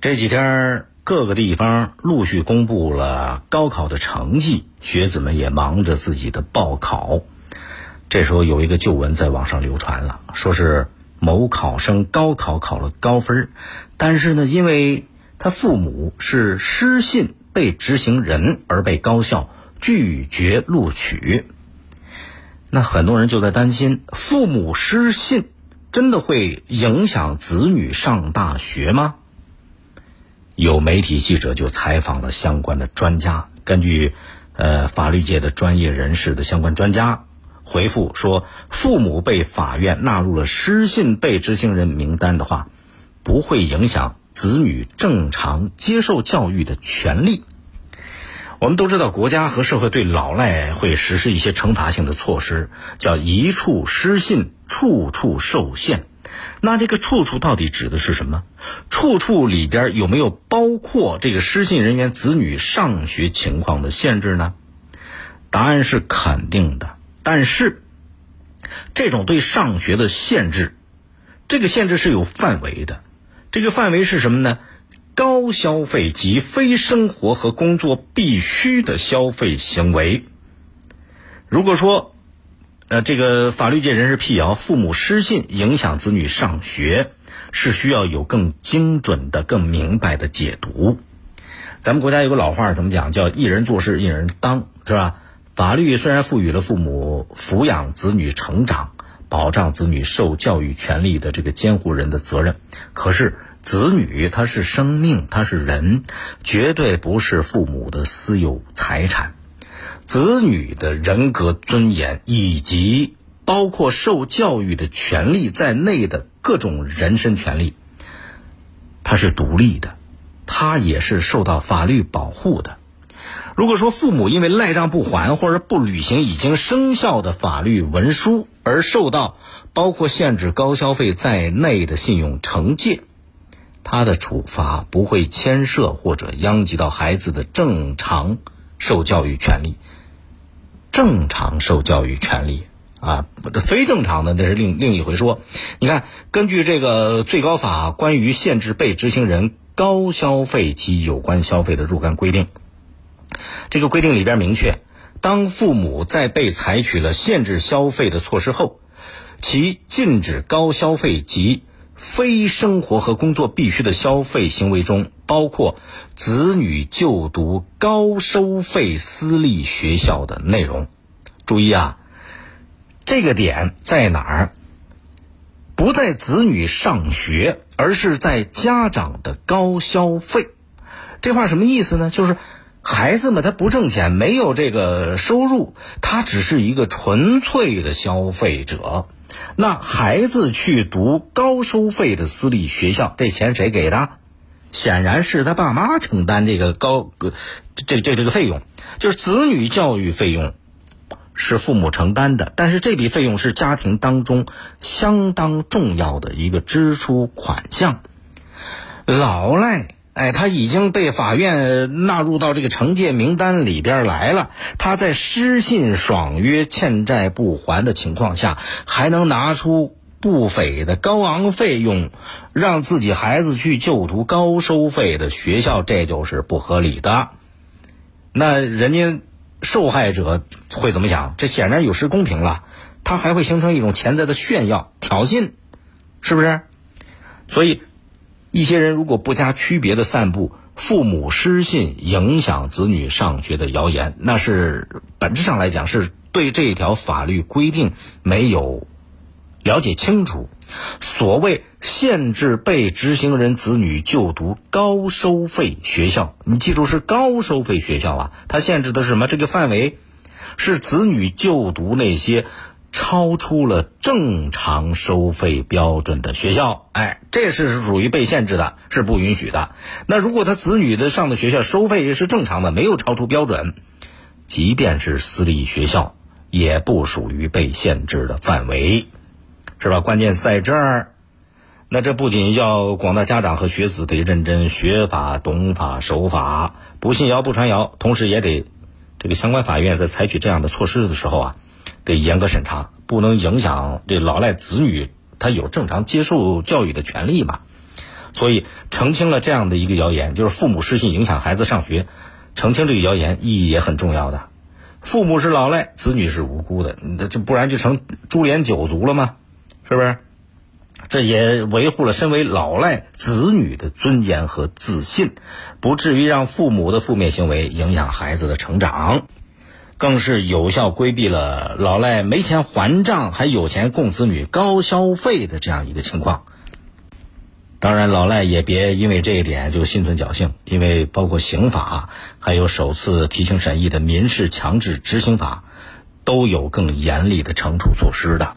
这几天各个地方陆续公布了高考的成绩，学子们也忙着自己的报考。这时候有一个旧闻在网上流传了，说是某考生高考考了高分，但是呢，因为他父母是失信被执行人而被高校拒绝录取。那很多人就在担心，父母失信真的会影响子女上大学吗？有媒体记者就采访了相关的专家，根据呃法律界的专业人士的相关专家回复说，父母被法院纳入了失信被执行人名单的话，不会影响子女正常接受教育的权利。我们都知道，国家和社会对老赖会实施一些惩罚性的措施，叫一处失信，处处受限。那这个处处到底指的是什么？处处里边有没有包括这个失信人员子女上学情况的限制呢？答案是肯定的。但是，这种对上学的限制，这个限制是有范围的。这个范围是什么呢？高消费及非生活和工作必须的消费行为。如果说，呃，这个法律界人士辟谣，父母失信影响子女上学，是需要有更精准的、更明白的解读。咱们国家有个老话怎么讲？叫“一人做事一人当”，是吧？法律虽然赋予了父母抚养子女成长、保障子女受教育权利的这个监护人的责任，可是子女他是生命，他是人，绝对不是父母的私有财产。子女的人格尊严以及包括受教育的权利在内的各种人身权利，它是独立的，它也是受到法律保护的。如果说父母因为赖账不还或者不履行已经生效的法律文书而受到包括限制高消费在内的信用惩戒，他的处罚不会牵涉或者殃及到孩子的正常受教育权利。正常受教育权利啊，非正常的那是另另一回说。你看，根据这个最高法关于限制被执行人高消费及有关消费的若干规定，这个规定里边明确，当父母在被采取了限制消费的措施后，其禁止高消费及非生活和工作必须的消费行为中，包括子女就读高收费私立学校的内容。注意啊，这个点在哪儿？不在子女上学，而是在家长的高消费。这话什么意思呢？就是孩子们他不挣钱，没有这个收入，他只是一个纯粹的消费者。那孩子去读高收费的私立学校，这钱谁给的？显然是他爸妈承担这个高，这这这个费用，就是子女教育费用是父母承担的，但是这笔费用是家庭当中相当重要的一个支出款项。老赖。哎，他已经被法院纳入到这个惩戒名单里边来了。他在失信爽约、欠债不还的情况下，还能拿出不菲的高昂费用，让自己孩子去就读高收费的学校，这就是不合理的。那人家受害者会怎么想？这显然有失公平了。他还会形成一种潜在的炫耀、挑衅，是不是？所以。一些人如果不加区别的散布父母失信影响子女上学的谣言，那是本质上来讲是对这条法律规定没有了解清楚。所谓限制被执行人子女就读高收费学校，你记住是高收费学校啊，它限制的是什么？这个范围是子女就读那些。超出了正常收费标准的学校，哎，这是属于被限制的，是不允许的。那如果他子女的上的学校收费是正常的，没有超出标准，即便是私立学校，也不属于被限制的范围，是吧？关键在这儿。那这不仅要广大家长和学子得认真学法、懂法、守法，不信谣不传谣，同时也得这个相关法院在采取这样的措施的时候啊。得严格审查，不能影响这老赖子女他有正常接受教育的权利嘛？所以澄清了这样的一个谣言，就是父母失信影响孩子上学，澄清这个谣言意义也很重要的。父母是老赖，子女是无辜的，这不然就成株连九族了吗？是不是？这也维护了身为老赖子女的尊严和自信，不至于让父母的负面行为影响孩子的成长，更是有效规避了老赖没钱还账还有钱供子女高消费的这样一个情况。当然，老赖也别因为这一点就心存侥幸，因为包括刑法，还有首次提请审议的民事强制执行法，都有更严厉的惩处措施的。